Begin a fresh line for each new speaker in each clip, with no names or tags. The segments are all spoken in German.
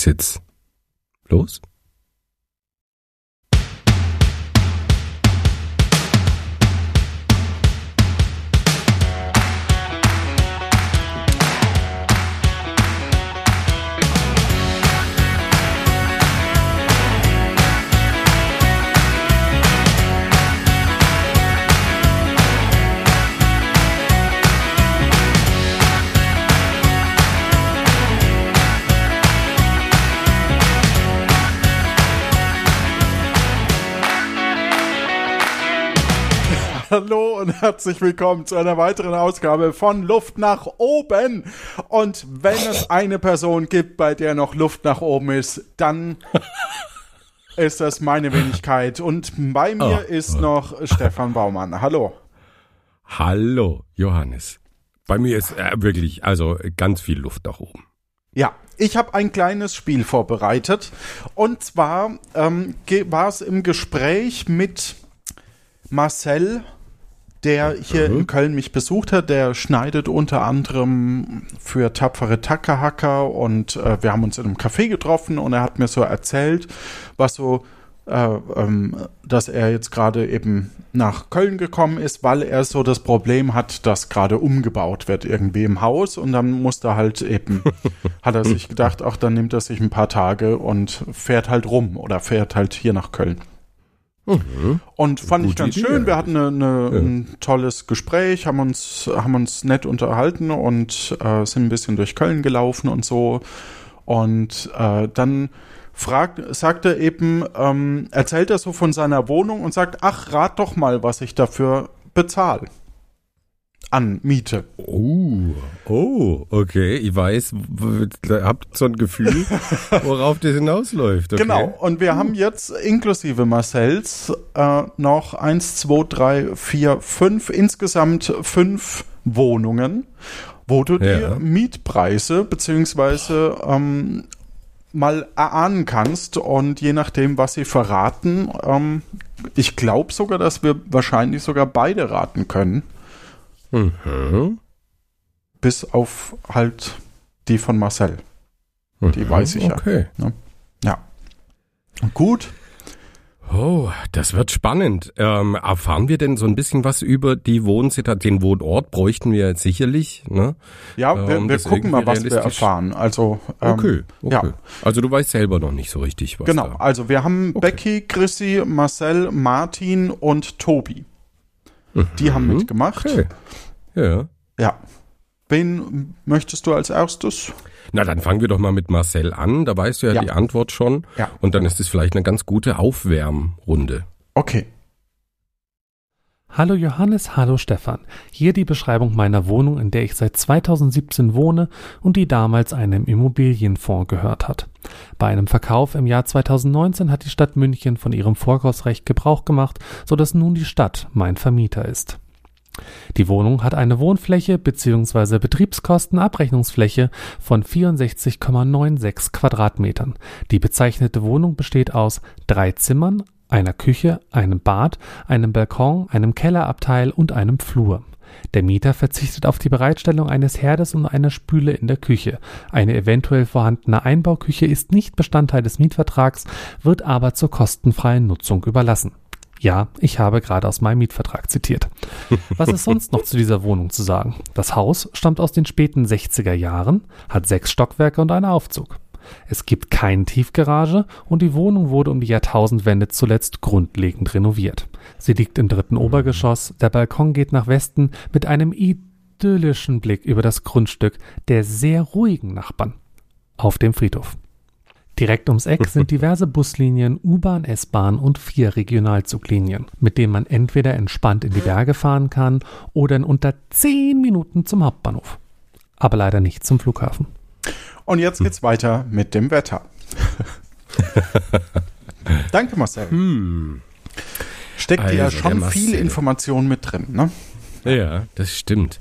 jetzt los?
Hallo und herzlich willkommen zu einer weiteren Ausgabe von Luft nach oben. Und wenn es eine Person gibt, bei der noch Luft nach oben ist, dann ist das meine Wenigkeit. Und bei mir
Oh,
ist noch Stefan Baumann. Hallo.
Hallo, Johannes. Bei mir ist äh, wirklich, also ganz viel Luft nach oben.
Ja, ich habe ein kleines Spiel vorbereitet. Und zwar ähm, war es im Gespräch mit Marcel, der hier in Köln mich besucht hat. Der schneidet unter anderem für tapfere Tackerhacker und äh, wir haben uns in einem Café getroffen und er hat mir so erzählt, was so, äh, ähm, dass er jetzt gerade eben nach Köln gekommen ist, weil er so das Problem hat, dass gerade umgebaut wird irgendwie im Haus und dann musste er halt eben, hat er sich gedacht, ach, dann nimmt er sich ein paar Tage und fährt halt rum oder fährt halt hier nach Köln. Und fand ich
Gute
ganz
Idee
schön. Wir hatten eine, eine, ein tolles Gespräch, haben uns, haben uns nett unterhalten und äh, sind ein bisschen durch Köln gelaufen und so. Und äh, dann fragt, sagt er eben, ähm, erzählt er so von seiner Wohnung und sagt, ach, rat doch mal, was ich dafür bezahle. An Miete.
Oh, oh, okay. Ich weiß, habt so ein Gefühl, worauf das hinausläuft. Okay?
Genau. Und wir haben jetzt inklusive Marcells äh, noch eins, zwei, drei, vier, fünf, insgesamt fünf Wohnungen, wo du
Ja.
die Mietpreise beziehungsweise ähm, mal erahnen kannst und je nachdem, was sie verraten, ähm, ich glaube sogar, dass wir wahrscheinlich sogar beide raten können,
Mhm.
bis auf halt die von Marcel. Die weiß ich ja.
Okay.
Ja. Gut.
Oh, das wird spannend. Ähm, erfahren wir denn so ein bisschen was über die Wohnsituation? Den Wohnort bräuchten wir jetzt sicherlich, ne?
Ja, wir,
um
wir gucken mal, was wir erfahren. Also, ähm,
Okay, okay.
ja.
Also du weißt selber noch nicht so richtig, was
genau. Also wir haben
Okay.
Becky, Chrissy, Marcel, Martin und Tobi. Die haben
Mhm.
mitgemacht.
Okay. Ja.
Ja. Wen möchtest du als erstes?
Na, dann fangen wir doch mal mit Marcel an. Da weißt du ja,
Ja.
die Antwort schon.
Ja.
Und dann ist es vielleicht eine ganz gute Aufwärmrunde.
Okay.
Hallo Johannes, hallo Stefan. Hier die Beschreibung meiner Wohnung, in der ich seit 2017 wohne und die damals einem Immobilienfonds gehört hat. Bei einem Verkauf im Jahr 2019 hat die Stadt München von ihrem Vorkaufsrecht Gebrauch gemacht, sodass nun die Stadt mein Vermieter ist. Die Wohnung hat eine Wohnfläche bzw. Betriebskostenabrechnungsfläche von 64,96 Quadratmetern. Die bezeichnete Wohnung besteht aus drei Zimmern, einer Küche, einem Bad, einem Balkon, einem Kellerabteil und einem Flur. Der Mieter verzichtet auf die Bereitstellung eines Herdes und einer Spüle in der Küche. Eine eventuell vorhandene Einbauküche ist nicht Bestandteil des Mietvertrags, wird aber zur kostenfreien Nutzung überlassen. Ja, ich habe gerade aus meinem Mietvertrag zitiert. Was ist sonst noch zu dieser Wohnung zu sagen? Das Haus stammt aus den späten 60er Jahren, hat sechs Stockwerke und einen Aufzug. Es gibt keine Tiefgarage und die Wohnung wurde um die Jahrtausendwende zuletzt grundlegend renoviert. Sie liegt im dritten Obergeschoss, der Balkon geht nach Westen mit einem idyllischen Blick über das Grundstück der sehr ruhigen Nachbarn auf dem Friedhof. Direkt ums Eck sind diverse Buslinien, U-Bahn, S-Bahn und vier Regionalzuglinien, mit denen man entweder entspannt in die Berge fahren kann oder in unter zehn Minuten zum Hauptbahnhof. Aber leider nicht zum Flughafen.
Und jetzt geht's weiter mit dem Wetter. Danke, Marcel. Steckt ja
Also,
schon
der
viel
Marcel.
Information mit drin, ne?
Ja, das stimmt.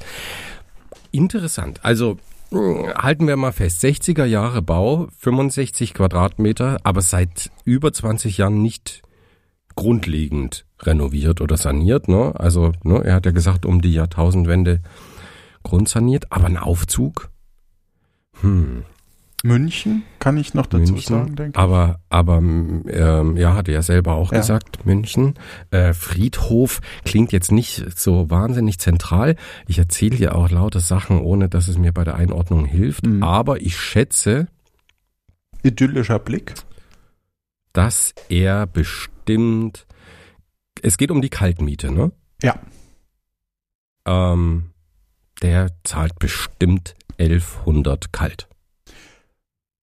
Interessant. Also halten wir mal fest, 60er Jahre Bau, 65 Quadratmeter, aber seit über 20 Jahren nicht grundlegend renoviert oder saniert. Ne? Also ne, er hat ja gesagt, um die Jahrtausendwende grundsaniert, aber ein Aufzug. Hm.
München, kann ich noch dazu
München,
sagen, denke ich.
Aber, aber ähm, ja, hatte ja selber auch
Ja.
gesagt, München. Äh, Friedhof klingt jetzt nicht so wahnsinnig zentral. Ich erzähle hier auch lauter Sachen, ohne dass es mir bei der Einordnung hilft.
Mhm.
Aber ich schätze,
Idyllischer Blick.
dass er bestimmt. Es geht um die Kaltmiete, ne?
Ja.
Ähm, der zahlt bestimmt 1100 kalt.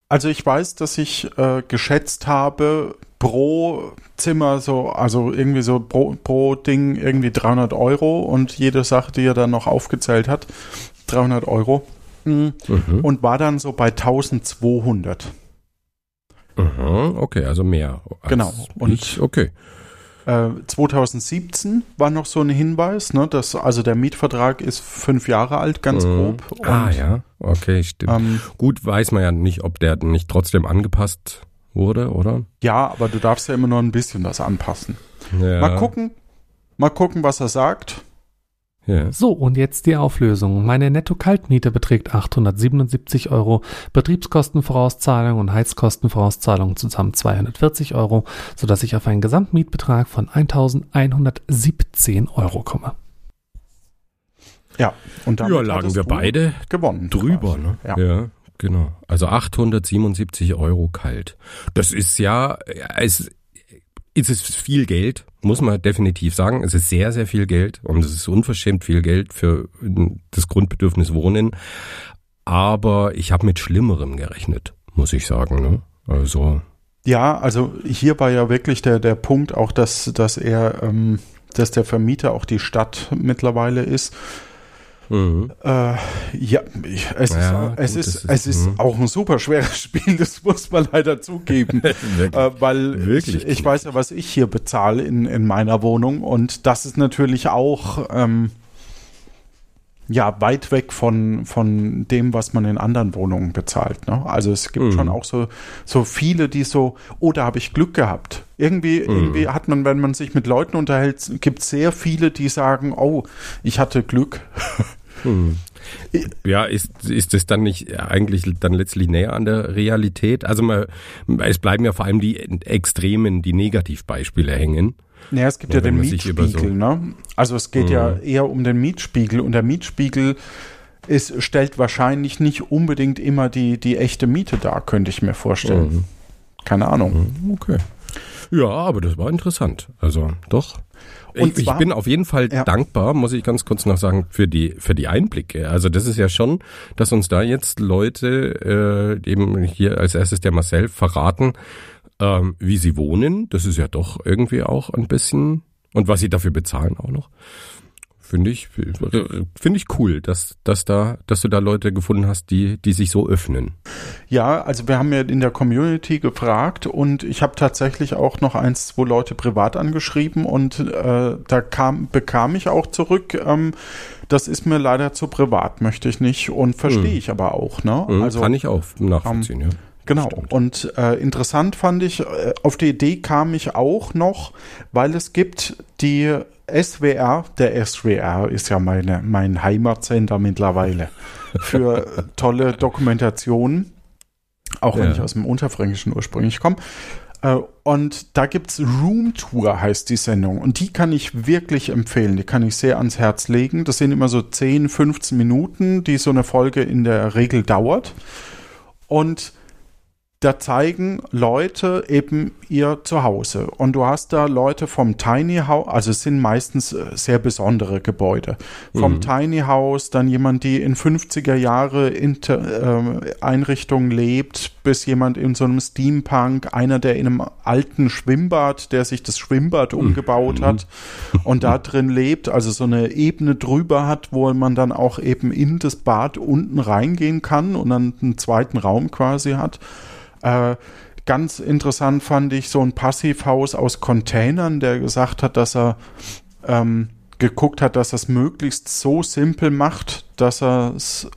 Also ich weiß, dass ich äh, geschätzt habe, pro Zimmer so, also irgendwie so pro, pro Ding irgendwie 300 Euro und jede Sache, die er dann noch aufgezählt hat, 300 Euro. Mhm.
Mhm.
Und war dann so bei 1200.
Mhm, okay, also mehr. als
Genau. Und-
ich, okay.
Äh, 2017 war noch so ein Hinweis, ne, dass also der Mietvertrag ist fünf Jahre alt, ganz
Mhm.
grob. Und,
ah ja, okay, stimmt.
Ähm,
Gut, weiß man ja nicht, ob der nicht trotzdem angepasst wurde, oder?
ja, aber du darfst ja immer noch ein bisschen was anpassen.
Ja.
Mal gucken, mal gucken, was er sagt.
Ja.
So, und jetzt die Auflösung. Meine Netto-Kaltmiete beträgt 877 Euro, Betriebskostenvorauszahlung und Heizkostenvorauszahlung zusammen 240 Euro, sodass ich auf einen Gesamtmietbetrag von 1117 Euro komme.
Ja, und damit
Ja, lagen wir beide
gewonnen.
drüber, ne?
Ja.
genau. Also 877 Euro kalt. Das ist ja, es ist es viel Geld, muss man definitiv sagen. Es ist sehr, sehr viel Geld und es ist unverschämt viel Geld für das Grundbedürfnis Wohnen. Aber ich habe mit Schlimmerem gerechnet, muss ich sagen. Ne? Also,
Ja, also hier war ja wirklich der, der Punkt auch, dass, dass er, ähm, dass der Vermieter auch die Stadt mittlerweile ist.
Mhm.
Äh, ja, ich- es
Ja,
ist, es
gut,
ist,
das ist-
es ist
mhm.
auch ein super schweres Spiel, das muss man leider zugeben. äh, weil
Wirklich
ich, ich weiß ja, was ich hier bezahle in, in meiner Wohnung und das ist natürlich auch ähm, ja weit weg von, von dem, was man in anderen Wohnungen bezahlt. Ne? Also es gibt
Mhm.
schon auch so, so viele, die so, oh, da habe ich Glück gehabt. Irgendwie,
Mhm.
irgendwie hat man, wenn man sich mit Leuten unterhält, gibt es sehr viele, die sagen, oh, ich hatte Glück.
Hm. Ja, ist, ist es dann nicht eigentlich dann letztlich näher an der Realität? Also man, es bleiben ja vor allem die Extremen, die Negativbeispiele hängen.
Naja, es gibt
Ja,
ja, den Mietspiegel,
so-
ne? Also es geht ja
Mhm.
eher um den Mietspiegel und der Mietspiegel ist, stellt wahrscheinlich nicht unbedingt immer die, die echte Miete dar, könnte ich mir vorstellen.
Mhm.
Keine Ahnung.
Mhm, Okay. Ja, aber das war interessant. Also doch.
Und
ich, ich
zwar-
bin auf jeden Fall
Ja.
dankbar, muss ich ganz kurz noch sagen, für die für die Einblicke. Also das ist ja schon, dass uns da jetzt Leute, äh, eben hier als erstes der Marcel, verraten, ähm, wie sie wohnen. Das ist ja doch irgendwie auch ein bisschen und was sie dafür bezahlen auch noch. Finde ich, finde ich cool, dass, dass da, dass du da Leute gefunden hast, die, die sich so öffnen.
Ja, also wir haben ja in der Community gefragt und ich habe tatsächlich auch noch eins, zwei Leute privat angeschrieben und äh, da kam, bekam ich auch zurück, ähm, das ist mir leider zu privat, möchte ich nicht und verstehe
Mhm.
ich aber auch, ne?
Mhm,
Also
Kann ich auch nachvollziehen, ja.
Genau.
Stimmt.
Und äh, interessant fand ich, äh, auf die Idee kam ich auch noch, weil es gibt die SWR, der SWR ist ja meine, mein Heimatsender mittlerweile, für tolle Dokumentationen, auch wenn
Ja.
ich aus dem Unterfränkischen ursprünglich komme. Äh, und da gibt's Room Tour, heißt die Sendung. Und die kann ich wirklich empfehlen. Die kann ich sehr ans Herz legen. Das sind immer so 10, 15 Minuten, die so eine Folge in der Regel dauert. Und da zeigen Leute eben ihr Zuhause. Und du hast da Leute vom Tiny House, also es sind meistens äh, sehr besondere Gebäude. Vom
Mhm.
Tiny House, dann jemand, die in 50er Jahre Inter, äh, Einrichtungen lebt, bis jemand in so einem Steampunk, einer, der in einem alten Schwimmbad, der sich das Schwimmbad umgebaut hat und da drin lebt, also so eine Ebene drüber hat, wo man dann auch eben in das Bad unten reingehen kann und dann einen zweiten Raum quasi hat. Äh, ganz interessant fand ich so ein Passivhaus aus Containern, der gesagt hat, dass er ähm, geguckt hat, dass er es möglichst so simpel macht, dass er es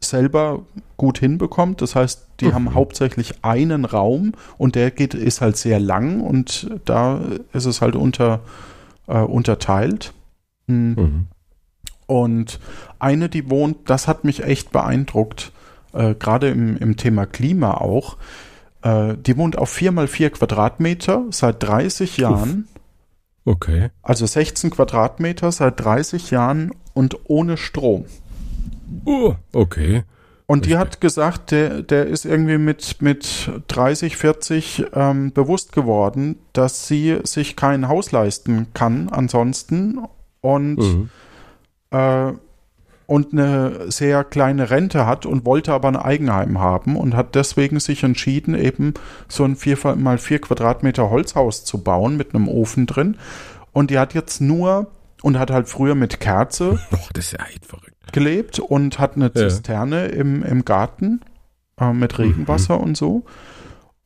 selber gut hinbekommt. Das heißt, die haben hauptsächlich einen Raum und der geht, ist halt sehr lang und da ist es halt unter, äh, unterteilt. Hm.
Mhm.
Und eine, die wohnt, das hat mich echt beeindruckt. äh, gerade im, im Thema Klima auch. Äh, die wohnt auf 4 mal 4 Quadratmeter seit 30 Jahren.
Okay.
Also 16 Quadratmeter seit 30 Jahren und ohne Strom.
Oh, okay.
Und die hat gesagt, der, der ist irgendwie mit, mit 30, 40 ähm, bewusst geworden, dass sie sich kein Haus leisten kann ansonsten und,
Mhm.
äh, und eine sehr kleine Rente hat und wollte aber ein Eigenheim haben und hat deswegen sich entschieden, eben so ein 4 mal 4 Quadratmeter Holzhaus zu bauen mit einem Ofen drin. Und die hat jetzt nur und hat halt früher mit Kerze
ja
gelebt und hat eine
Ja.
Zisterne im, im Garten äh, mit Regenwasser und so.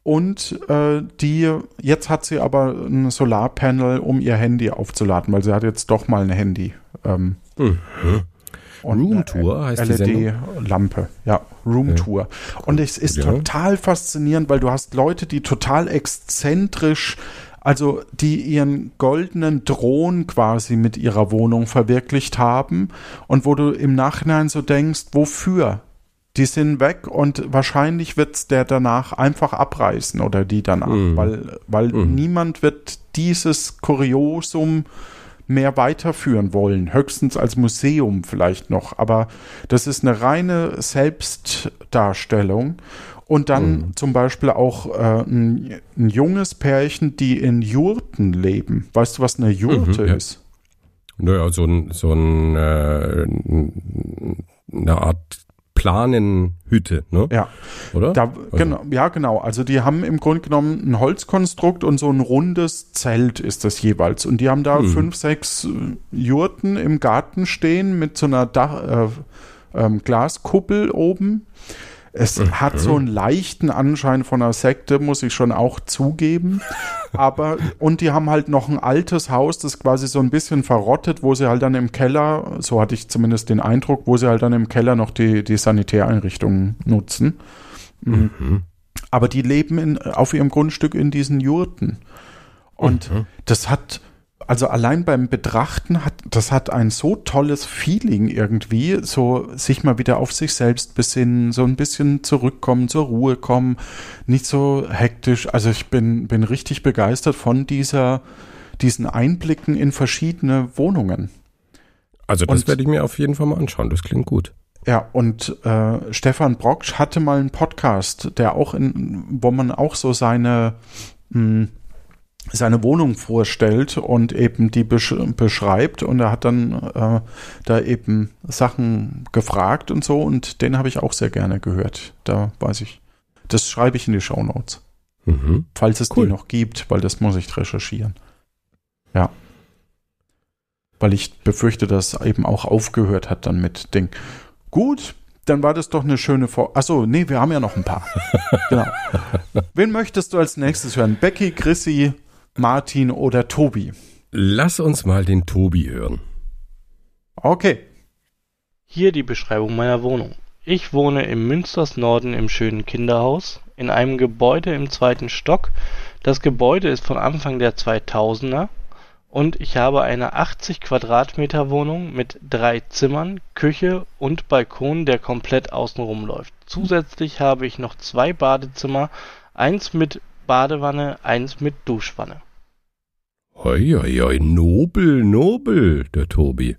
Und äh, die, jetzt hat sie aber ein Solarpanel, um ihr Handy aufzuladen, weil sie hat jetzt doch mal ein Handy. Ähm,
Mhm.
Und
Roomtour
eine
heißt die Sendung?
LED-Lampe, ja, Roomtour. Und es ist
Ja.
total faszinierend, weil du hast Leute, die total exzentrisch, also die ihren goldenen Thron quasi mit ihrer Wohnung verwirklicht haben und wo du im Nachhinein so denkst, wofür? Die sind weg und wahrscheinlich wird's der danach einfach abreißen oder die danach,
Mhm.
weil, weil
Mhm.
niemand wird dieses Kuriosum mehr weiterführen wollen. Höchstens als Museum vielleicht noch. Aber das ist eine reine Selbstdarstellung. Und dann
Mhm.
zum Beispiel auch äh, ein, ein junges Pärchen, die in Jurten leben. Weißt du, was eine Jurte
Mhm, ja.
ist?
Naja, so ein, so ein, äh, eine Art Planenhütte, ne?
Ja.
Oder?
Da, genau, ja, genau. Also die haben im Grunde genommen ein Holzkonstrukt und so ein rundes Zelt ist das jeweils. Und die haben da
Hm.
fünf, sechs äh, Jurten im Garten stehen mit so einer Dach, äh, ähm, Glaskuppel oben. Es
Mhm.
hat so einen leichten Anschein von einer Sekte, muss ich schon auch zugeben. Aber, und die haben halt noch ein altes Haus, das quasi so ein bisschen verrottet, wo sie halt dann im Keller, so hatte ich zumindest den Eindruck, wo sie halt dann im Keller noch die, die Sanitäreinrichtungen nutzen. Mhm.
Mhm.
Aber die leben in, auf ihrem Grundstück in diesen Jurten. Und
Mhm.
das hat, also allein beim Betrachten hat, das hat ein so tolles Feeling irgendwie, so sich mal wieder auf sich selbst besinnen, so ein bisschen zurückkommen, zur Ruhe kommen, nicht so hektisch. Also ich bin, bin richtig begeistert von dieser, diesen Einblicken in verschiedene Wohnungen.
Also das
Und-
werde ich mir auf jeden Fall mal anschauen. Das klingt gut.
Ja, und äh, Stefan Brocksch hatte mal einen Podcast, der auch in, wo man auch so seine mh, seine Wohnung vorstellt und eben die besch beschreibt und er hat dann äh, da eben Sachen gefragt und so und den habe ich auch sehr gerne gehört. Da weiß ich. Das schreibe ich in die Shownotes,
Mhm.
falls es
Cool.
die noch gibt, weil das muss ich recherchieren. Ja. Weil ich befürchte, dass eben auch aufgehört hat dann mit Ding. Gut, dann war das doch eine schöne Vor. Achso, nee, wir haben ja noch ein paar. genau. Wen möchtest du als nächstes hören? Becky, Chrissy, Martin oder Tobi?
Lass uns mal den Tobi hören.
Okay.
Hier die Beschreibung meiner Wohnung. Ich wohne im Münsters Norden im schönen Kinderhaus, in einem Gebäude im zweiten Stock. Das Gebäude ist von Anfang der 2000er und ich habe eine 80 Quadratmeter Wohnung mit drei Zimmern, Küche und Balkon, der komplett außenrum läuft. Zusätzlich habe ich noch zwei Badezimmer, eins mit Badewanne, eins mit Duschwanne.
Hoi, hoi, hoi, nobel, nobel, der Tobi.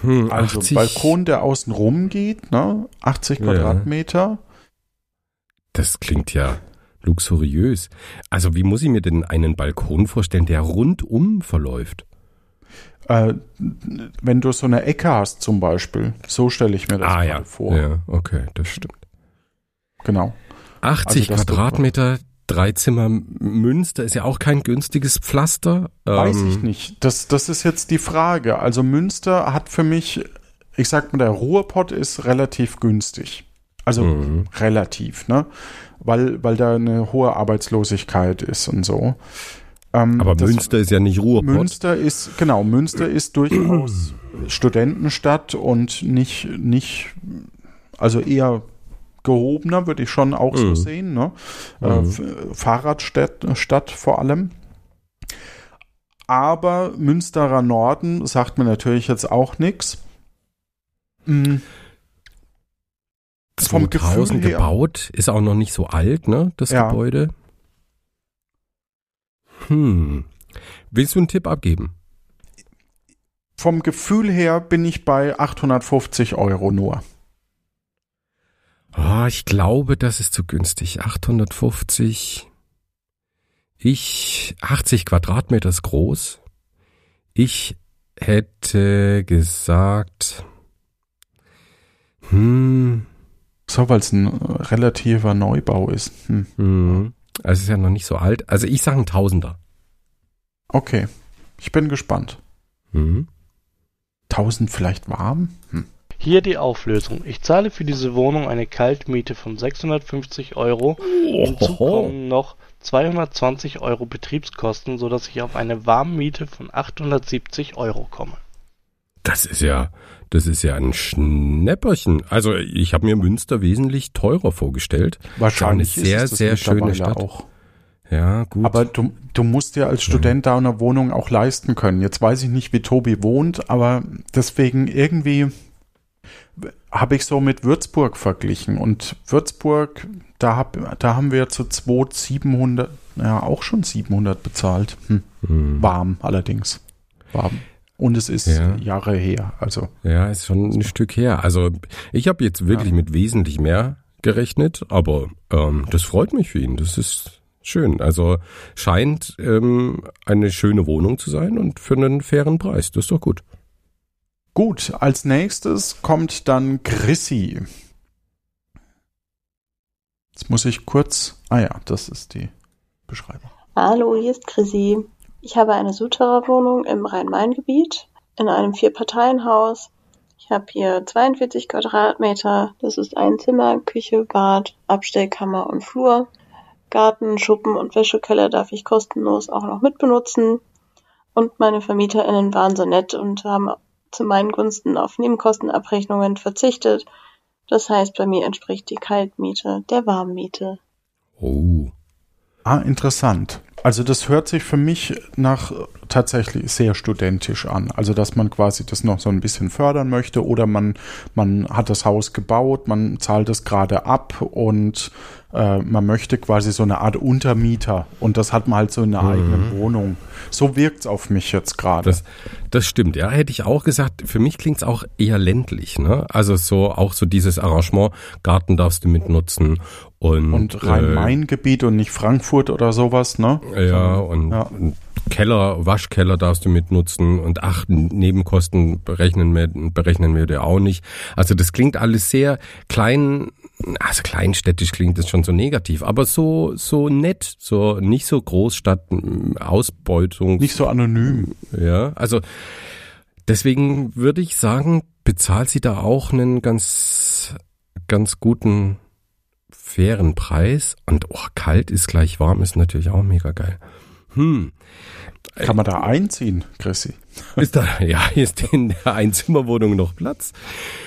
Hm,
Also
80,
Balkon, der außen rum geht, ne? 80
Ja.
Quadratmeter.
Das klingt ja luxuriös. Also wie muss ich mir denn einen Balkon vorstellen, der rundum verläuft?
Äh, wenn du so eine Ecke hast zum Beispiel, so stelle ich mir das
ah
mal
ja,
vor.
ja, okay, das stimmt.
Genau.
80
Also,
Quadratmeter, drei Zimmer Münster ist ja auch kein günstiges Pflaster.
Weiß
Ähm,
ich nicht. Das, das ist jetzt die Frage. Also Münster hat für mich, ich sag mal, der Ruhrpott ist relativ günstig. Also
Mhm.
relativ, ne? Weil, weil da eine hohe Arbeitslosigkeit ist und so. Ähm,
Aber Münster ist ja nicht Ruhrpott.
Münster ist, genau, Münster ist durchaus Studentenstadt und nicht, nicht, also eher gehobener, würde ich schon auch so
Mhm.
sehen, ne?
Mhm.
Äh, F- Fahrradstadt Stadt vor allem. Aber Münsterer Norden sagt mir natürlich jetzt auch nichts. Vom
2000
Gefühl her-
gebaut, ist auch noch nicht so alt, ne, das
Ja.
Gebäude. Hm. Willst du einen Tipp abgeben?
Vom Gefühl her bin ich bei 850 Euro nur.
Ah, ich glaube, das ist zu günstig. 850. Ich, 80 Quadratmeter ist groß. Ich hätte gesagt, hm,
So, weil es ein relativer Neubau ist. Hm.
hm, also es ist ja noch nicht so alt. Also ich sage ein Tausender.
Okay, ich bin gespannt.
Hm.
1000 vielleicht warm? Hm.
Hier die Auflösung. Ich zahle für diese Wohnung eine Kaltmiete von 650 Euro. Hinzu kommen noch 220 Euro Betriebskosten, sodass ich auf eine Warmmiete von 870 Euro komme.
Das ist ja, das ist ja ein Schnäpperchen. Also ich habe mir Münster wesentlich teurer vorgestellt.
Wahrscheinlich
Eine sehr,
ist es das
sehr schöne Stadt.
Auch.
Ja, gut.
Aber du, du musst dir als Student da eine Wohnung auch leisten können. Jetzt weiß ich nicht, wie Tobi wohnt, aber deswegen irgendwie habe ich so mit Würzburg verglichen. Und Würzburg, da, hab, da haben wir zu 2 700, ja auch schon 700 bezahlt. Hm.
Hm.
Warm allerdings. Warm. Und es ist
Ja.
Jahre her. Also
Ja, ist schon ein Stück her. Also ich habe jetzt wirklich mit wesentlich mehr gerechnet, aber ähm, das freut mich für ihn. Das ist schön. Also scheint ähm, eine schöne Wohnung zu sein und für einen fairen Preis. Das ist doch gut.
Gut, als nächstes kommt dann Chrissy. Jetzt muss ich kurz. Ah ja, das ist die Beschreibung.
Hallo, hier ist Chrissy. Ich habe eine Souterrain-Wohnung im Rhein-Main-Gebiet in einem Vier-Parteien-Haus. Ich habe hier 42 Quadratmeter. Das ist ein Zimmer, Küche, Bad, Abstellkammer und Flur. Garten, Schuppen und Wäschekeller darf ich kostenlos auch noch mitbenutzen. Und meine VermieterInnen waren so nett und haben zu meinen Gunsten auf Nebenkostenabrechnungen verzichtet. Das heißt, bei mir entspricht die Kaltmiete der Warmmiete.
Oh.
Ah, interessant. Also das hört sich für mich nach tatsächlich sehr studentisch an. Also dass man quasi das noch so ein bisschen fördern möchte oder man, man hat das Haus gebaut, man zahlt es gerade ab und äh, man möchte quasi so eine Art Untermieter und das hat man halt so in einer eigenen Wohnung. So wirkt's auf mich jetzt gerade.
Das, das stimmt, ja, hätte ich auch gesagt. Für mich klingt's auch eher ländlich, ne? Also so auch so dieses Arrangement, Garten darfst du mitnutzen und,
Und Rhein-Main-Gebiet und nicht Frankfurt oder sowas, ne?
Ja, und
Ja.
Keller, Waschkeller darfst du mitnutzen und ach, Nebenkosten berechnen wir, berechnen wir dir auch nicht. Also das klingt alles sehr klein, also kleinstädtisch klingt das schon so negativ, aber so, so nett, so nicht so Großstadt, Ausbeutung.
Nicht so anonym.
Ja, also deswegen würde ich sagen, bezahlt sie da auch einen ganz, ganz guten, fairen Preis. Und oh, kalt ist gleich warm, ist natürlich auch mega geil. Hm.
Kann man da einziehen, Chrissy?
Ist da, ja, ist in der Einzimmerwohnung noch Platz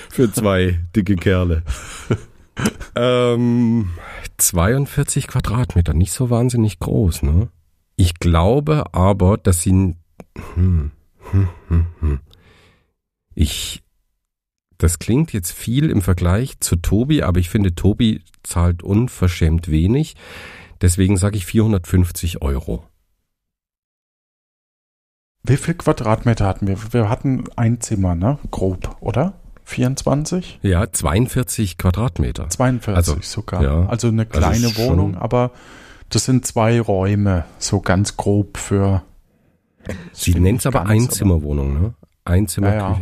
für zwei dicke Kerle. ähm, 42 Quadratmeter, nicht so wahnsinnig groß, ne? Ich glaube aber, dass sie, hm, hm, hm, hm. ich, das klingt jetzt viel im Vergleich zu Tobi, aber ich finde, Tobi zahlt unverschämt wenig. Deswegen sage ich 450 Euro.
Wie viel Quadratmeter hatten wir? Wir hatten ein Zimmer, ne? Grob, oder? 24?
Ja, 42 Quadratmeter.
42
Also,
sogar.
ja.
Also eine
Also
kleine
schon-
Wohnung, aber das sind zwei Räume, so ganz grob für.
Sie nennt es aber Einzimmerwohnung, ne? Einzimmer.
Ja, ja.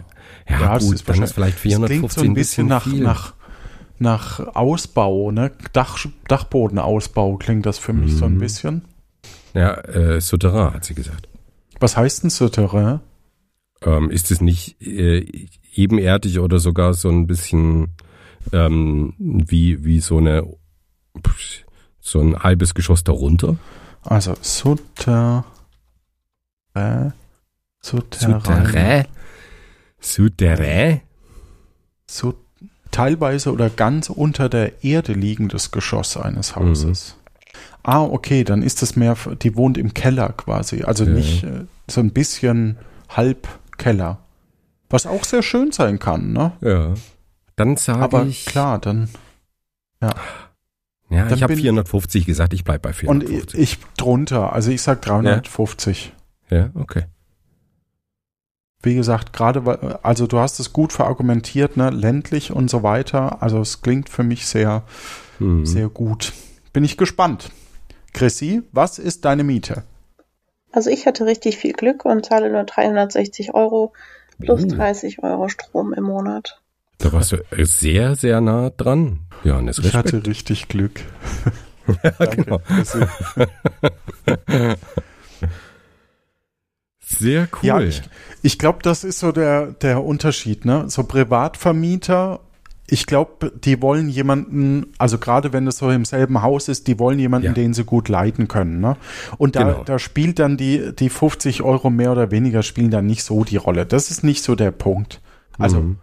ja.
Ja, das
gut,
ist
dann ist vielleicht
Das klingt
450
so ein bisschen nach,
viel.
nach, nach Ausbau, ne? Dach, Dachbodenausbau klingt das für mich so ein
Mhm.
bisschen.
Ja, äh, Souterrain, hat sie gesagt.
Was heißt denn Souterrain?
Ähm, ist es nicht äh, ebenerdig oder sogar so ein bisschen ähm, wie, wie so eine so ein halbes Geschoss darunter?
Also Souterrain. Souterrain.
Souterrain?
so teilweise oder ganz unter der Erde liegendes Geschoss eines Hauses. Ah, okay, dann ist es mehr, die wohnt im Keller quasi, also
Ja.
nicht äh, so ein bisschen Halbkeller. Was auch sehr schön sein kann, ne?
Ja. Dann sage
Aber
ich
klar, dann
Ja,
Dann
ich habe
bin-
450 gesagt, ich bleib bei
Und
450.
ich, ich drunter, also ich sag 350.
ja, okay.
Wie gesagt, gerade weil, also du hast es gut verargumentiert, ne, ländlich und so weiter. Also es klingt für mich sehr,
Mhm.
sehr gut. Bin ich gespannt. Chrissy, was ist deine Miete?
Also ich hatte richtig viel Glück und zahle nur 360 Euro plus
Uh.
30 Euro Strom im Monat.
Da warst du sehr, sehr nah dran. Johannes,
Ich
Respekt.
hatte richtig Glück.
ja,
Danke,
genau. Sehr cool.
Ja, ich, ich glaube, das ist so der, der Unterschied, ne? So Privatvermieter, ich glaube, die wollen jemanden, also gerade wenn es so im selben Haus ist, die wollen jemanden,
Ja.
den sie gut leiten können, ne? Und da,
Genau.
da spielt dann die, die 50 Euro mehr oder weniger spielen dann nicht so die Rolle. Das ist nicht so der Punkt. Also,
Mhm.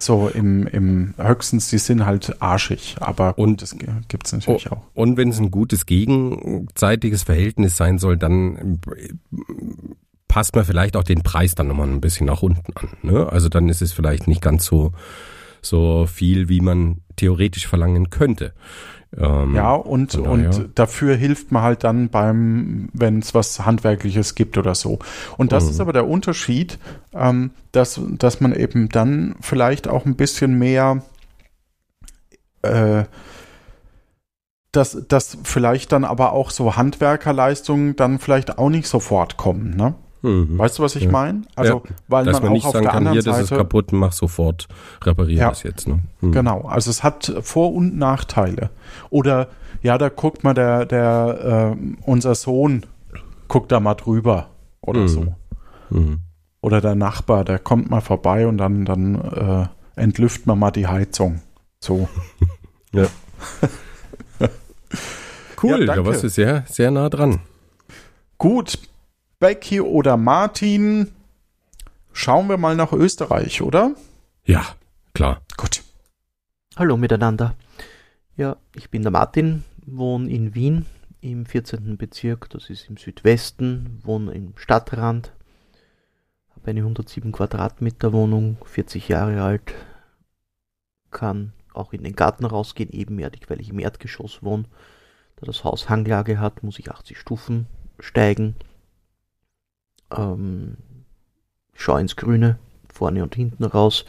so im, im höchstens, die sind halt arschig, aber
Und-
und das gibt's natürlich auch.
Und wenn es ein gutes gegenseitiges Verhältnis sein soll, dann äh, passt man vielleicht auch den Preis dann nochmal ein bisschen nach unten an. Ne? Also dann ist es vielleicht nicht ganz so, so viel, wie man theoretisch verlangen könnte. Ähm,
Ja, und, und dafür hilft man halt dann beim, wenn es was Handwerkliches gibt oder so. Und das
Mhm.
ist aber der Unterschied, ähm, dass, dass man eben dann vielleicht auch ein bisschen mehr, äh, dass, dass vielleicht dann aber auch so Handwerkerleistungen dann vielleicht auch nicht sofort kommen, ne?
Mhm.
Weißt du, was ich
Ja.
meine? Also, weil
Dass
man,
man
auch
nicht
auf
sagen
der
kann,
anderen
hier, das ist
Seite,
kaputt, mach sofort, reparier
Ja.
das jetzt. Ne? Mhm.
Genau, also es hat Vor- und Nachteile. Oder ja, da guckt mal der, der äh, unser Sohn guckt da mal drüber oder
Mhm.
so.
Mhm.
Oder der Nachbar, der kommt mal vorbei und dann, dann äh, entlüft man mal die Heizung. So.
Cool,
Ja,
da warst du sehr, sehr nah dran.
Gut, Becky oder Martin, schauen wir mal nach Österreich, oder?
Ja, klar.
Gut.
Hallo miteinander. Ja, ich bin der Martin, wohne in Wien im 14. Bezirk, das ist im Südwesten, wohne im Stadtrand, habe eine 107 Quadratmeter Wohnung, 40 Jahre alt, kann auch in den Garten rausgehen, ebenerdig, weil ich im Erdgeschoss wohne. Da das Haus Hanglage hat, muss ich 80 Stufen steigen. Ähm, schau ins Grüne, vorne und hinten raus.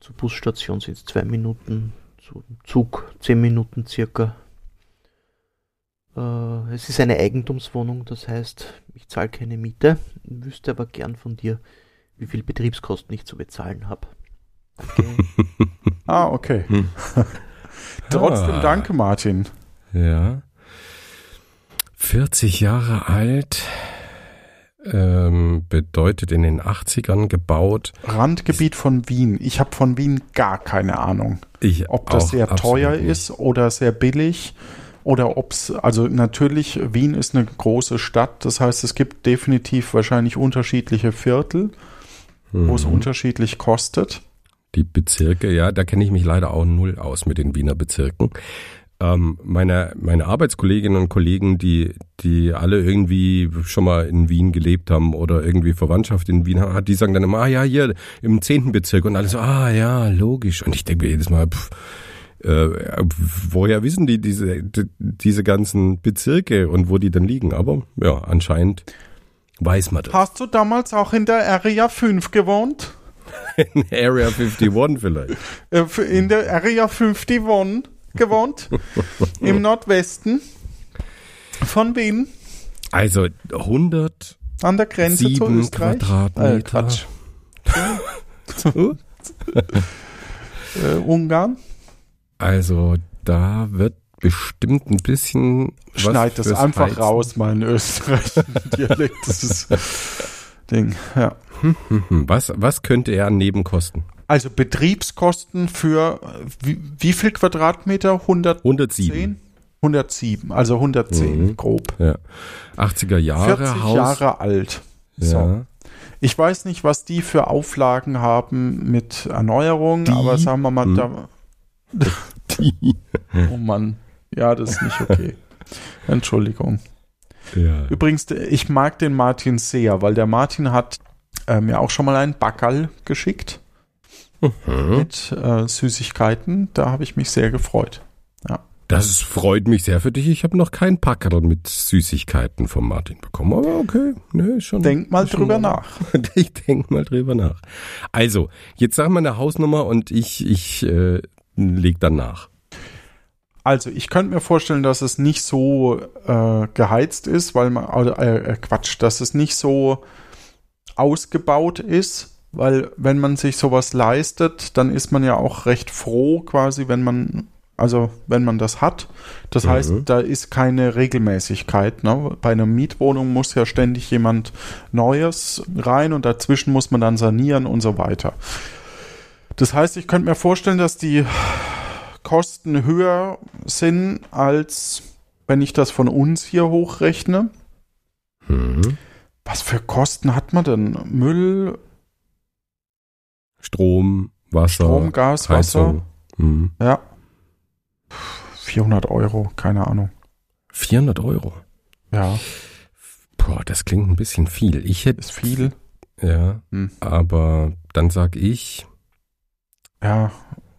Zur Busstation sind es zwei Minuten, zum Zug zehn Minuten circa. Äh, es ist eine Eigentumswohnung, das heißt, ich zahle keine Miete, wüsste aber gern von dir, wie viel Betriebskosten ich zu bezahlen habe. Danke.
Ah, okay.
Hm.
Trotzdem
Ah.
danke, Martin.
Ja. 40 Jahre alt, ähm, bedeutet in den 80ern gebaut.
Randgebiet von Wien. Ich habe von Wien gar keine Ahnung.
Ich
Ob das sehr teuer
nicht.
ist oder sehr billig oder ob es, also natürlich, Wien ist eine große Stadt, das heißt, es gibt definitiv wahrscheinlich unterschiedliche Viertel, wo es
Mhm.
unterschiedlich kostet.
Die Bezirke, ja, da kenne ich mich leider auch null aus mit den Wiener Bezirken. Ähm, meine, meine Arbeitskolleginnen und Kollegen, die, die alle irgendwie schon mal in Wien gelebt haben oder irgendwie Verwandtschaft in Wien haben, die sagen dann immer, ah ja, hier im zehnten Bezirk und alle so, ah ja, logisch. Und ich denke mir jedes Mal, pff, äh, woher wissen die diese, die, diese ganzen Bezirke und wo die dann liegen? Aber ja, anscheinend weiß man das.
Hast du damals auch in der Area 5 gewohnt?
In Area 51 vielleicht.
Äh, in der Area 51 gewohnt? Im Nordwesten von Wien,
Also 100
an der Grenze zu Österreich.
Quadratmeter.
Äh, Quatsch. Äh, Ungarn.
Also da wird bestimmt ein bisschen
Schneid das einfach
Heizen.
raus, mal in österreichischen Dialekt. Das ist Ding, ja.
Hm, Was, was könnte er an Nebenkosten?
Also Betriebskosten für wie, wie viel Quadratmeter? 110?
107.
107, also 110
Mhm.
grob.
Ja. 80er Jahre
40
Haus.
Jahre alt. So.
Ja.
Ich weiß nicht, was die für Auflagen haben mit Erneuerung,
Die?
aber sagen wir mal,
Hm.
da, oh Mann, ja, das ist nicht okay. Entschuldigung.
ja.
Übrigens, ich mag den Martin sehr, weil der Martin hat mir auch schon mal einen Backerl geschickt
Mhm.
mit äh, Süßigkeiten. Da habe ich mich sehr gefreut.
Das freut mich sehr für dich. Ich habe noch keinen Packerl mit Süßigkeiten von Martin bekommen. Aber okay, ne, schon.
Denk mal
schon
drüber
mal-
nach.
Ich denk mal drüber nach. Also, jetzt sag mal eine Hausnummer und ich, ich äh, leg dann nach.
Also, ich könnte mir vorstellen, dass es nicht so äh, geheizt ist, weil man, äh, äh, Quatsch, dass es nicht so ausgebaut ist, weil wenn man sich sowas leistet, dann ist man ja auch recht froh quasi, wenn man, also wenn man das hat. Das
Mhm.
heißt, da ist keine Regelmäßigkeit. Ne? Bei einer Mietwohnung muss ja ständig jemand Neues rein und dazwischen muss man dann sanieren und so weiter. Das heißt, ich könnte mir vorstellen, dass die Kosten höher sind, als wenn ich das von uns hier hochrechne.
Mhm.
Was für Kosten hat man denn? Müll,
Strom, Wasser,
Strom, Gas, Wasser?
Heizung. Mhm.
Ja. 400 Euro, keine Ahnung.
400 Euro.
Ja,
Boah, das klingt ein bisschen viel. Ich hätte,
ist viel.
ja,
Hm.
aber dann sag ich,
Ja,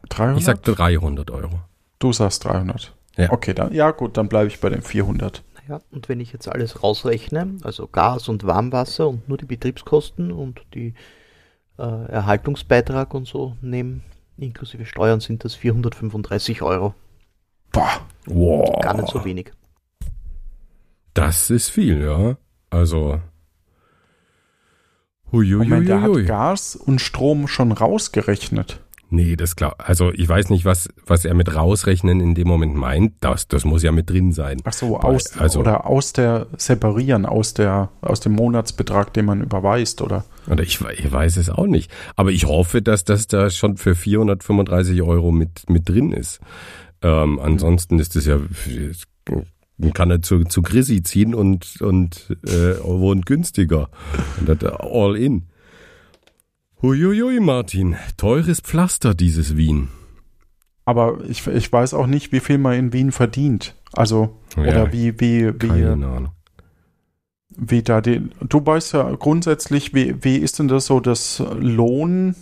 300?
ich sag 300 Euro.
du sagst 300.
Ja.
Okay, dann, ja gut, dann bleibe ich bei den 400.
Naja, und wenn ich jetzt alles rausrechne, also Gas und Warmwasser und nur die Betriebskosten und die äh, Erhaltungsbeitrag und so nehme, inklusive Steuern, sind das 435 Euro.
Boah,
Wow.
Gar nicht so wenig.
Das ist viel, ja. Also.
Moment, der hat
Huiuiuiui.
Gas und Strom schon rausgerechnet.
Nee, das klar. Also ich weiß nicht, was, was er mit rausrechnen in dem Moment meint. Das, das muss ja mit drin sein.
Ach so, aus,
also-
oder aus der, separieren, aus der, aus dem Monatsbetrag, den man überweist, oder?
Oder ich, ich weiß es auch nicht. Aber ich hoffe, dass das da schon für 435 Euro mit, mit drin ist. Ähm, ansonsten ist es ja, kann er zu, zu Chrissy ziehen und, und äh, wohnt günstiger. Und das all in. Huiuiui, Martin. Teures Pflaster, dieses Wien.
Aber ich, ich weiß auch nicht, wie viel man in Wien verdient. Also,
Ja,
oder wie, wie, wie,
Keine Ahnung.
wie da die, du weißt ja grundsätzlich, wie, wie ist denn das so das Lohn-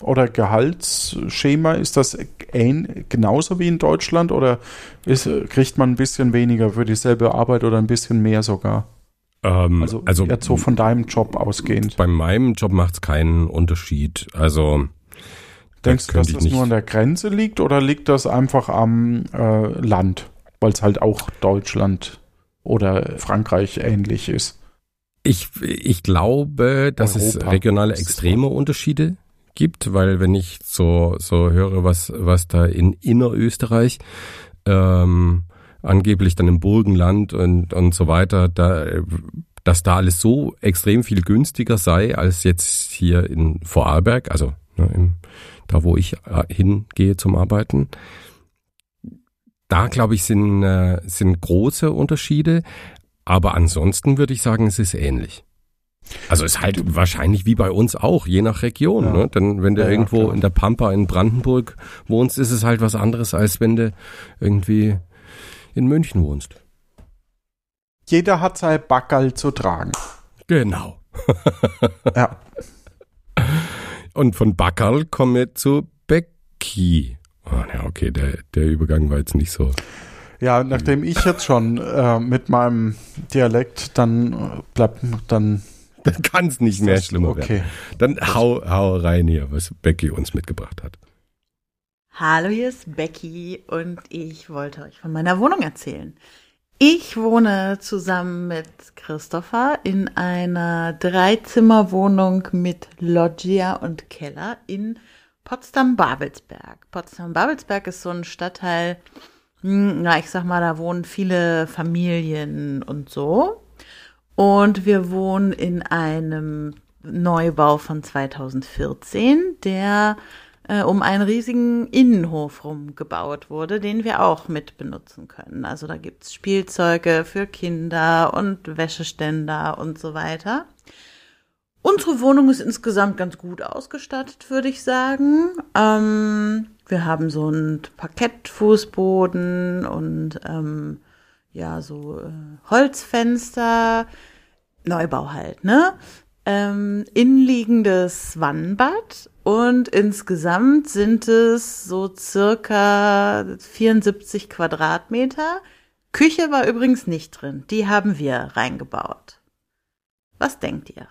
oder Gehaltsschema? Ist das ähn, genauso wie in Deutschland oder ist, kriegt man ein bisschen weniger für dieselbe Arbeit oder ein bisschen mehr sogar?
Ähm,
Also,
also
jetzt so von deinem Job ausgehend.
bei meinem Job macht es keinen Unterschied. Also
Denkst du, dass das nur an der Grenze liegt oder liegt das einfach am äh, Land? Weil es halt auch Deutschland oder Frankreich ähnlich ist.
Ich, ich glaube, dass es
Europa.
regionale
Das ist
extreme Unterschiede gibt, weil wenn ich so, so höre, was, was da in Innerösterreich ähm, angeblich dann im Burgenland und, und so weiter, da, dass da alles so extrem viel günstiger sei als jetzt hier in Vorarlberg, also ne, im, da wo ich äh, hingehe zum Arbeiten. Da glaube ich sind, äh, sind große Unterschiede, aber ansonsten würde ich sagen, es ist ähnlich. Also es ist halt wahrscheinlich wie bei uns auch, je nach Region.
Ja.
Ne? Denn wenn du
Ja, ja,
irgendwo
klar.
in der Pampa in Brandenburg wohnst, ist es halt was anderes, als wenn du irgendwie in München wohnst.
Jeder hat sein Backerl zu tragen.
Genau.
Ja.
Und von Backerl kommen wir zu Becky. Oh, ja, okay, der, der Übergang war jetzt nicht so.
Ja, nachdem ich jetzt schon äh, mit meinem Dialekt, dann äh, bleibt dann
Dann kann es nicht mehr schlimmer werden.
Okay.
Dann hau, hau rein hier, was Becky uns mitgebracht hat.
Hallo, hier ist Becky und ich wollte euch von meiner Wohnung erzählen. Ich wohne zusammen mit Christopher in einer Dreizimmerwohnung mit Loggia und Keller in Potsdam-Babelsberg. Potsdam-Babelsberg ist so ein Stadtteil, hm, na, ich sag mal, da wohnen viele Familien und so. Und wir wohnen in einem Neubau von 2014, der äh, um einen riesigen Innenhof rum gebaut wurde, den wir auch mit benutzen können. Also da gibt's Spielzeuge für Kinder und Wäscheständer und so weiter. Unsere Wohnung ist insgesamt ganz gut ausgestattet, würde ich sagen. Ähm, wir haben so einen Parkettfußboden und ähm, ja, so äh, Holzfenster. Neubau halt, ne? Ähm, innenliegendes Wannenbad und insgesamt sind es so circa 74 Quadratmeter. Küche war übrigens nicht drin, die haben wir reingebaut. Was denkt ihr?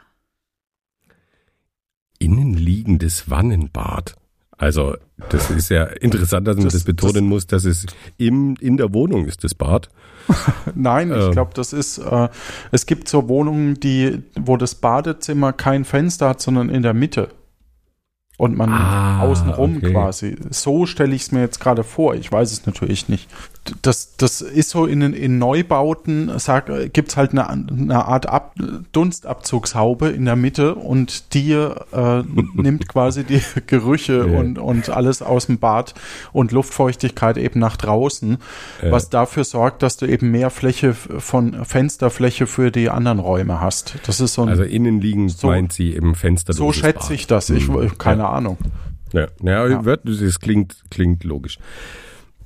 Innenliegendes Wannenbad. Also, das ist ja interessant, dass man das,
Das-
betonen
das-
muss, dass es im, in der Wohnung ist, das Bad.
Nein, ich
Ähm.
glaube, das ist, äh, es gibt so Wohnungen, die, wo das Badezimmer kein Fenster hat, sondern in der Mitte. Und man
Ah,
außenrum
okay.
quasi. So stelle ich es mir jetzt gerade vor. Ich weiß es natürlich nicht. Das, das ist so in, in Neubauten, gibt es halt eine, eine Art Ab, Dunstabzugshaube in der Mitte und die äh, nimmt quasi die Gerüche
Ja.
und, und alles aus dem Bad und Luftfeuchtigkeit eben nach draußen,
Ja.
was dafür sorgt, dass du eben mehr Fläche von Fensterfläche für die anderen Räume hast. Das ist so ein,
Also innenliegend
So-
meint sie im Fenster.
so schätze ich das. Ich,
Mhm.
keine Ahnung.
Ja, ja,
Ja.
Wird, das klingt, klingt logisch.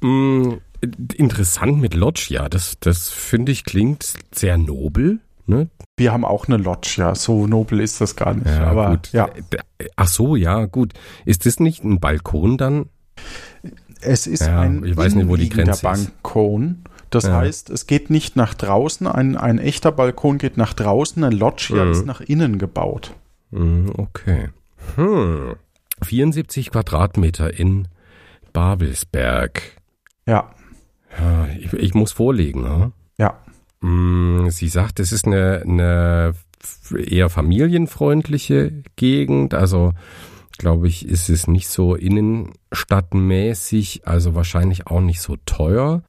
Mm, interessant mit Loggia, das, das finde ich klingt sehr nobel. Ne?
Wir haben auch eine Loggia. So nobel ist das gar nicht.
Ja,
Aber
gut.
ja,
Ach so, ja, gut. Ist das nicht ein Balkon dann?
es ist
Ja,
ein
ich weiß nicht, wo die Grenze ist.
Balkon. Das
Ja.
heißt, es geht nicht nach draußen. Ein, ein echter Balkon geht nach draußen. Eine Loggia
Mhm.
ist nach innen gebaut.
Mm, Okay. Hm. 74 Quadratmeter in Babelsberg.
Ja,
Ja, ich, ich muss vorlegen, ne?
ja.
Mm, Sie sagt, es ist eine, eine eher familienfreundliche Gegend. Also, glaube ich, ist es nicht so innenstadtmäßig, also wahrscheinlich auch nicht so teuer.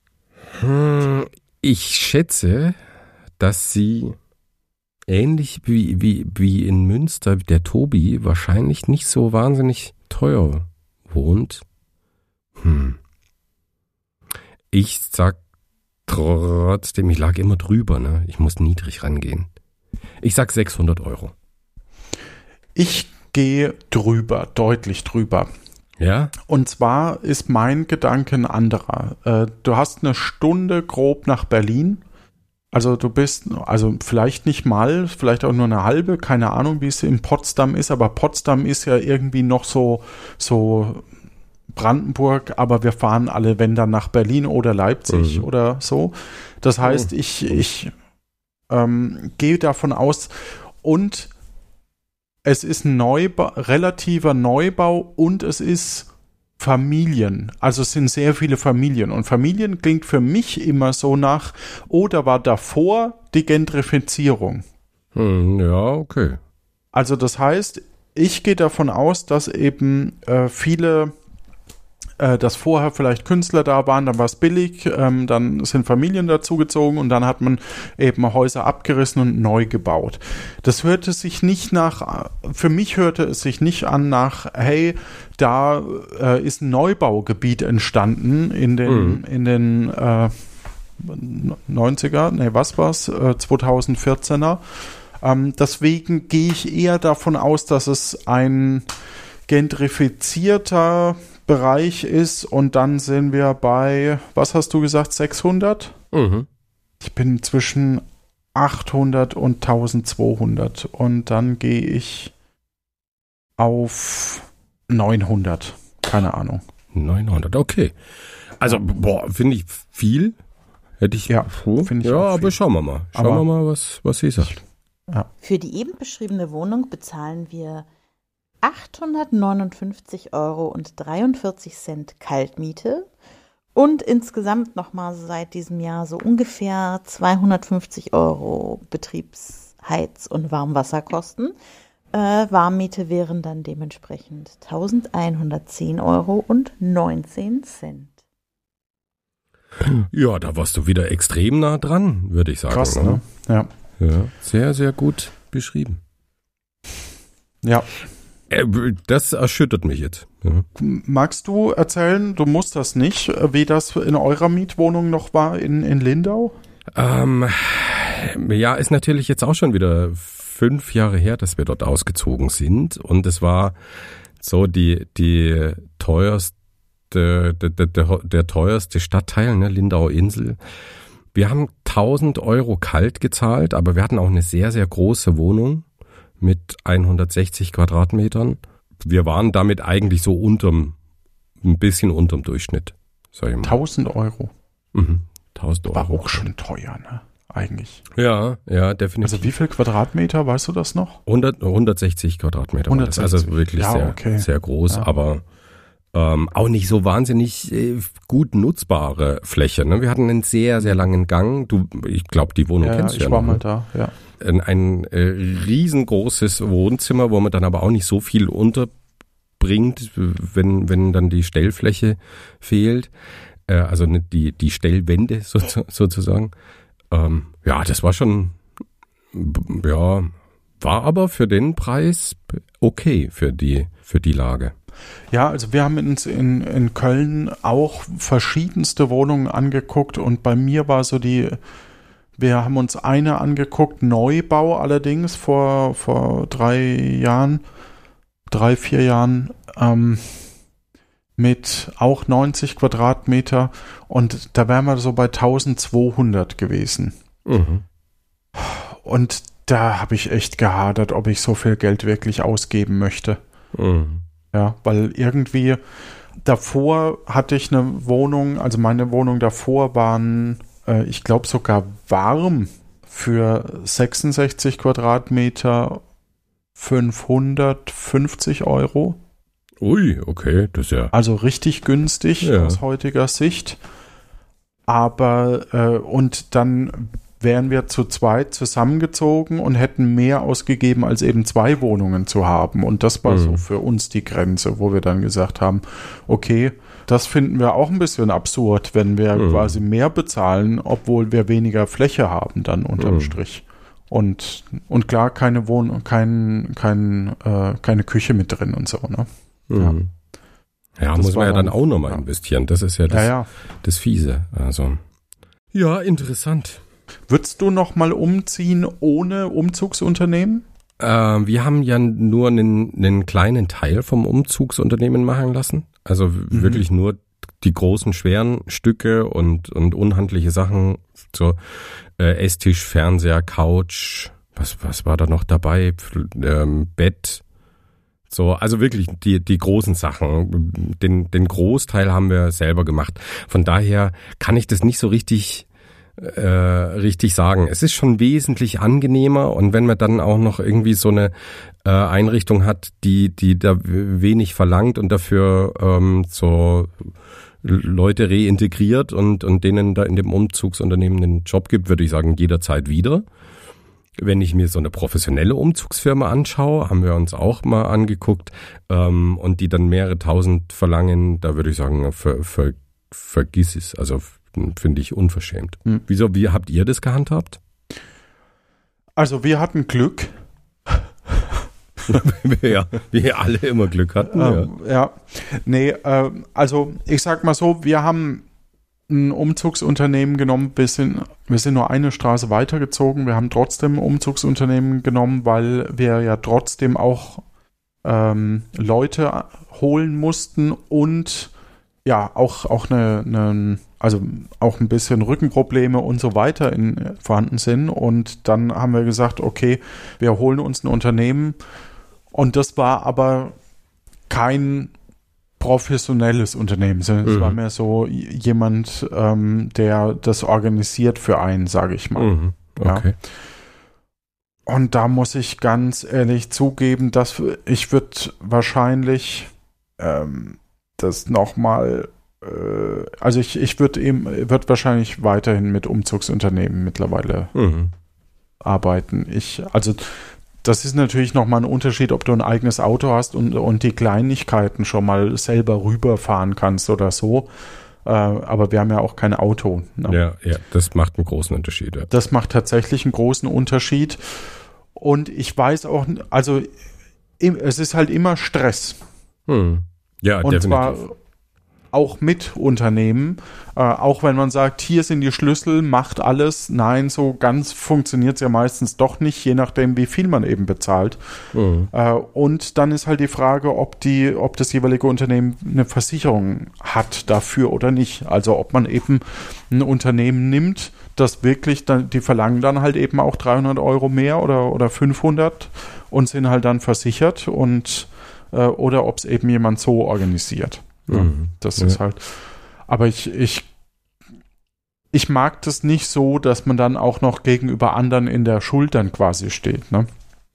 Hm, Ich schätze, dass sie ähnlich wie, wie, wie in Münster, der Tobi, wahrscheinlich nicht so wahnsinnig teuer wohnt. Hm. Ich sag trotzdem, ich lag immer drüber, ne? Ich muss niedrig rangehen. Ich sag 600 Euro.
Ich gehe drüber, deutlich drüber.
Ja?
Und zwar ist mein Gedanke ein anderer. Äh, du hast eine Stunde grob nach Berlin. Also du bist, also vielleicht nicht mal, vielleicht auch nur eine halbe, keine Ahnung, wie es in Potsdam ist, aber Potsdam ist ja irgendwie noch so, so Brandenburg, aber wir fahren alle, wenn dann nach Berlin oder Leipzig
Mhm.
oder so. Das heißt, ich, ich ähm, gehe davon aus und es ist ein Neubau, relativer Neubau und es ist Familien. Also es sind sehr viele Familien. Und Familien klingt für mich immer so nach, oh, da war davor die Gentrifizierung.
Hm, ja, okay.
Also das heißt, ich gehe davon aus, dass eben äh, viele, äh, dass vorher vielleicht Künstler da waren, dann war es billig, ähm, dann sind Familien dazugezogen und dann hat man eben Häuser abgerissen und neu gebaut. Das hörte sich nicht nach, für mich hörte es sich nicht an nach, hey, da äh, ist ein Neubaugebiet entstanden in den,
Mhm.
in den äh, 90er, nee, was war's, äh, 2014er. Ähm, deswegen gehe ich eher davon aus, dass es ein gentrifizierter Bereich ist und dann sind wir bei, was hast du gesagt, 600?
Mhm.
Ich bin zwischen 800 und 1200 und dann gehe ich auf 900. Keine Ahnung.
900, okay. Also, boah, finde ich viel. Hätte ich.
Ja, finde ich
Ja,
auch
aber
viel.
schauen wir mal. Schauen
Aber-
wir mal, was, was sie sagt.
Für die eben beschriebene Wohnung bezahlen wir 859 Euro und 43 Cent Kaltmiete und insgesamt nochmal seit diesem Jahr so ungefähr 250 Euro Betriebs-, Heiz- und Warmwasserkosten. Äh, Warmmiete wären dann dementsprechend 1110 Euro und 19 Cent.
Ja, da warst du wieder extrem nah dran, würde ich sagen.
Krass, ne? Ja.
Ja, sehr, sehr gut beschrieben.
Ja.
Äh, Das erschüttert mich jetzt. Ja.
Magst du erzählen, du musst das nicht, wie das in eurer Mietwohnung noch war in, in Lindau?
Ähm, ja, ist natürlich jetzt auch schon wieder fünf Jahre her, dass wir dort ausgezogen sind. Und es war so die, die teuerste, der, der, der, der teuerste Stadtteil, ne, Lindau Insel. Wir haben 1000 Euro kalt gezahlt, aber wir hatten auch eine sehr, sehr große Wohnung. Mit 160 Quadratmetern. Wir waren damit eigentlich so unterm, ein bisschen unterm Durchschnitt, sag ich mal.
1000 Euro.
Mhm. 1000 Euro.
War auch schon teuer, ne? Eigentlich.
Ja, ja, definitiv.
Also wie viel Quadratmeter, weißt du das noch?
100, 160 Quadratmeter. war das.
160.
Also wirklich
Ja,
sehr,
okay.
sehr groß,
Ja.
aber ähm, auch nicht so wahnsinnig äh, gut nutzbare Fläche. Ne? Wir hatten einen sehr, sehr langen Gang. Du, ich glaube, die Wohnung
Ja, ja,
kennst du
ich
ja
war
noch,
mal
ne?
da, ja.
Ein, ein äh, riesengroßes Wohnzimmer, wo man dann aber auch nicht so viel unterbringt, wenn, wenn dann die Stellfläche fehlt. Äh, also die, die Stellwände so, sozusagen. Ähm, ja, das war schon, ja, war aber für den Preis okay für die, für die Lage.
Ja, also wir haben uns in, in Köln auch verschiedenste Wohnungen angeguckt und bei mir war so die, wir haben uns eine angeguckt, Neubau allerdings vor, vor drei Jahren, drei, vier Jahren, ähm, mit auch 90 Quadratmeter und da wären wir so bei 1200 gewesen.
Mhm.
Und da habe ich echt gehadert, ob ich so viel Geld wirklich ausgeben möchte.
Mhm.
Ja, weil irgendwie davor hatte ich eine Wohnung, also meine Wohnung davor waren, äh, ich glaube sogar warm für 66 Quadratmeter 550 Euro.
Ui, okay, das ist ja.
Also richtig günstig
Ja.
aus heutiger Sicht. Aber äh, und dann wären wir zu zweit zusammengezogen und hätten mehr ausgegeben, als eben zwei Wohnungen zu haben. Und das war
Mhm.
so für uns die Grenze, wo wir dann gesagt haben, okay, das finden wir auch ein bisschen absurd, wenn wir
Mhm.
quasi mehr bezahlen, obwohl wir weniger Fläche haben dann unterm
Mhm.
Strich. Und, und klar, keine Wohn kein, kein, äh, keine Küche mit drin und so, ne?
Mhm. Ja,
Das
muss man
war
ja dann auch nochmal
ja.
investieren. Das ist ja das,
Ja, ja.
das Fiese. Also. Ja, interessant.
Würdest du noch mal umziehen ohne Umzugsunternehmen?
Ähm, wir haben ja nur einen, einen kleinen Teil vom Umzugsunternehmen machen lassen. Also
Mhm.
wirklich nur die großen, schweren Stücke und, und unhandliche Sachen. So äh, Esstisch, Fernseher, Couch. Was, was war da noch dabei? Ähm, Bett. So, also wirklich die, die großen Sachen. Den, den Großteil haben wir selber gemacht. Von daher kann ich das nicht so richtig äh, richtig sagen. Es ist schon wesentlich angenehmer und wenn man dann auch noch irgendwie so eine äh, Einrichtung hat, die, die da wenig verlangt und dafür ähm, so Leute reintegriert und, und denen da in dem Umzugsunternehmen einen Job gibt, würde ich sagen, jederzeit wieder. Wenn ich mir so eine professionelle Umzugsfirma anschaue, haben wir uns auch mal angeguckt, ähm, und die dann mehrere tausend verlangen, da würde ich sagen, ver, ver, vergiss es. Also f- finde ich unverschämt.
Hm.
Wieso, wie habt ihr das gehandhabt?
Also wir hatten Glück.
ja, wie alle immer Glück hatten. ja.
Ähm, ja. Nee, äh, also ich sag mal so, wir haben ein Umzugsunternehmen genommen, wir sind, wir sind nur eine Straße weitergezogen, wir haben trotzdem ein Umzugsunternehmen genommen, weil wir ja trotzdem auch ähm, Leute holen mussten und ja, auch, auch eine, eine, also auch ein bisschen Rückenprobleme und so weiter in, vorhanden sind. Und dann haben wir gesagt, okay, wir holen uns ein Unternehmen. Und das war aber kein professionelles Unternehmen, sondern es
Mhm.
war mehr so jemand, ähm, der das organisiert für einen, sage ich mal.
Mhm.
Ja.
Okay.
Und da muss ich ganz ehrlich zugeben, dass ich würde wahrscheinlich ähm, das nochmal, äh, also ich, ich würde eben, würde wahrscheinlich weiterhin mit Umzugsunternehmen mittlerweile
Mhm.
arbeiten. Ich, also das ist natürlich nochmal ein Unterschied, ob du ein eigenes Auto hast und, und die Kleinigkeiten schon mal selber rüberfahren kannst oder so. Äh, aber wir haben ja auch kein Auto. ne?
Ja, ja, das macht einen großen Unterschied. Ja.
Das macht tatsächlich einen großen Unterschied. Und ich weiß auch, also es ist halt immer Stress.
Hm. Ja,
Und zwar
definitiv.
auch mit Unternehmen. Äh, auch wenn man sagt, hier sind die Schlüssel, macht alles. Nein, so ganz funktioniert es ja meistens doch nicht, je nachdem, wie viel man eben bezahlt.
Mhm.
Äh, und dann ist halt die Frage, ob die, ob das jeweilige Unternehmen eine Versicherung hat dafür oder nicht. Also ob man eben ein Unternehmen nimmt, das wirklich, dann, die verlangen dann halt eben auch 300 Euro mehr oder, oder 500 und sind halt dann versichert und äh, oder ob es eben jemand so organisiert. Ja,
Mhm.
das
Ja.
ist halt. Aber ich, ich, ich mag das nicht so, dass man dann auch noch gegenüber anderen in der Schuld dann quasi steht. Ne?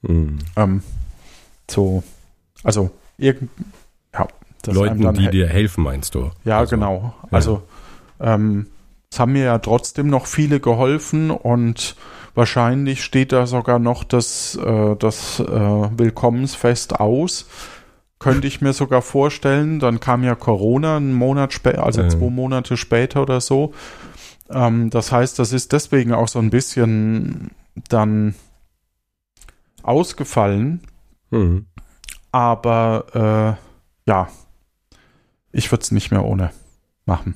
Mhm.
Ähm, so, also irgend, ja,
Leuten, die dir helfen, meinst du?
ja,
Also,
genau. Also ähm, es haben mir ja trotzdem noch viele geholfen und wahrscheinlich steht da sogar noch das, äh, das äh, Willkommensfest aus. Könnte ich mir sogar vorstellen. Dann kam ja Corona einen Monat später, also
Mhm.
zwei Monate später oder so. Ähm, das heißt, das ist deswegen auch so ein bisschen dann ausgefallen.
Mhm.
Aber äh, ja, ich würde es nicht mehr ohne machen.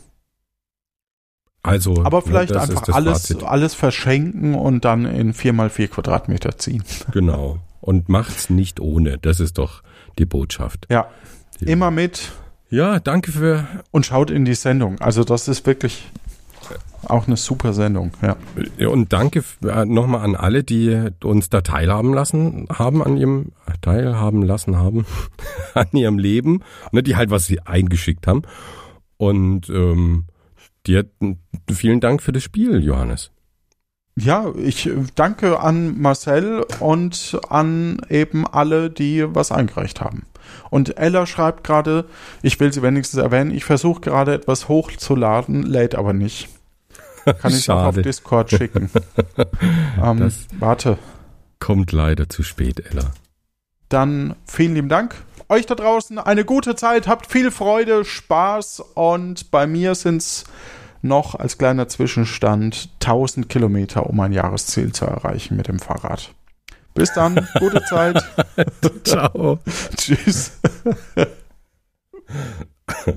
Also,
Aber vielleicht
ist
einfach alles,
Fazit.
alles verschenken und dann in 4x4 Quadratmeter ziehen.
Genau. Und macht's nicht ohne. Das ist doch die Botschaft.
Ja,
Ja.
immer mit
Ja, danke für.
und schaut in die Sendung. Also das ist wirklich auch eine super Sendung. Ja,
Und danke äh, nochmal an alle, die uns da teilhaben lassen haben an ihrem teilhaben lassen haben an ihrem Leben, ne, die halt was sie eingeschickt haben. Und ähm, dir vielen Dank für das Spiel, Johannes.
Ja ich äh, danke an Marcel und an eben alle, die was eingereicht haben. Und Ella schreibt gerade, ich will sie wenigstens erwähnen, ich versuche gerade etwas hochzuladen, lädt aber nicht. Kann ich auch auf. Discord schicken. ähm, warte.
Kommt leider zu spät, Ella.
Dann vielen lieben Dank. Euch da draußen eine gute Zeit, habt viel Freude, Spaß und bei mir sind es noch als kleiner Zwischenstand 1000 Kilometer, um mein Jahresziel zu erreichen mit dem Fahrrad. Bis dann, gute Zeit.
Ciao.
Tschüss.